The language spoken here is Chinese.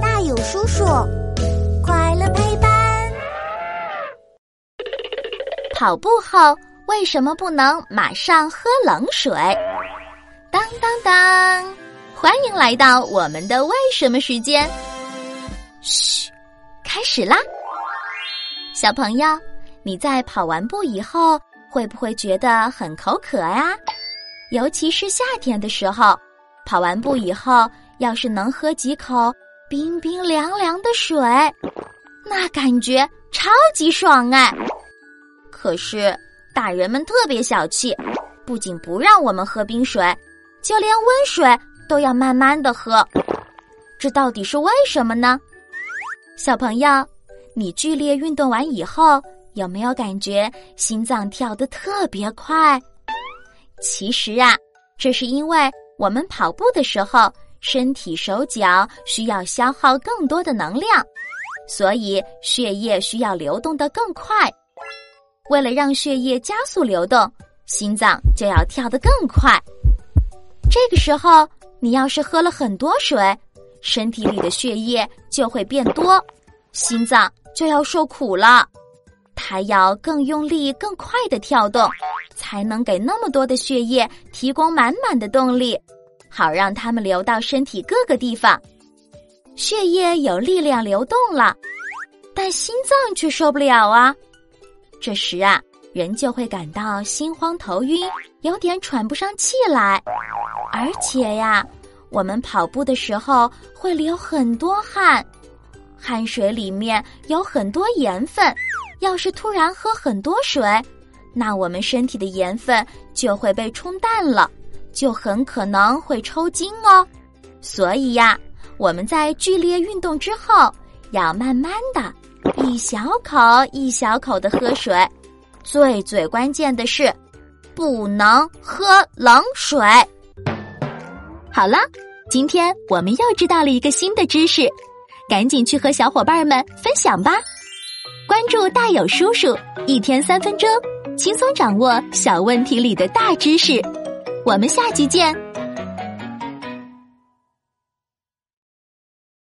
大有叔叔，快乐陪伴。跑步后为什么不能马上喝冷水？当当当！欢迎来到我们的为什么时间。嘘，开始啦！小朋友，你在跑完步以后会不会觉得很口渴呀？尤其是夏天的时候，跑完步以后，要是能喝几口冰冰凉凉的水，那感觉超级爽哎！可是大人们特别小气，不仅不让我们喝冰水，就连温水都要慢慢的喝。这到底是为什么呢？小朋友，你剧烈运动完以后，有没有感觉心脏跳得特别快？其实啊，这是因为我们跑步的时候，身体手脚需要消耗更多的能量，所以血液需要流动的更快。为了让血液加速流动，心脏就要跳得更快。这个时候，你要是喝了很多水，身体里的血液就会变多，心脏就要受苦了，它要更用力、更快的跳动。才能给那么多的血液提供满满的动力，好让它们流到身体各个地方。血液有力量流动了，但心脏却受不了啊！这时啊，人就会感到心慌头晕，有点喘不上气来。而且呀，我们跑步的时候会流很多汗，汗水里面有很多盐分，要是突然喝很多水。那我们身体的盐分就会被冲淡了，就很可能会抽筋哦。所以呀，我们在剧烈运动之后，要慢慢的，一小口一小口的喝水。最最关键的是，不能喝冷水。好了，今天我们又知道了一个新的知识，赶紧去和小伙伴们分享吧。关注大有叔叔，一天三分钟。轻松掌握小问题里的大知识，我们下期见。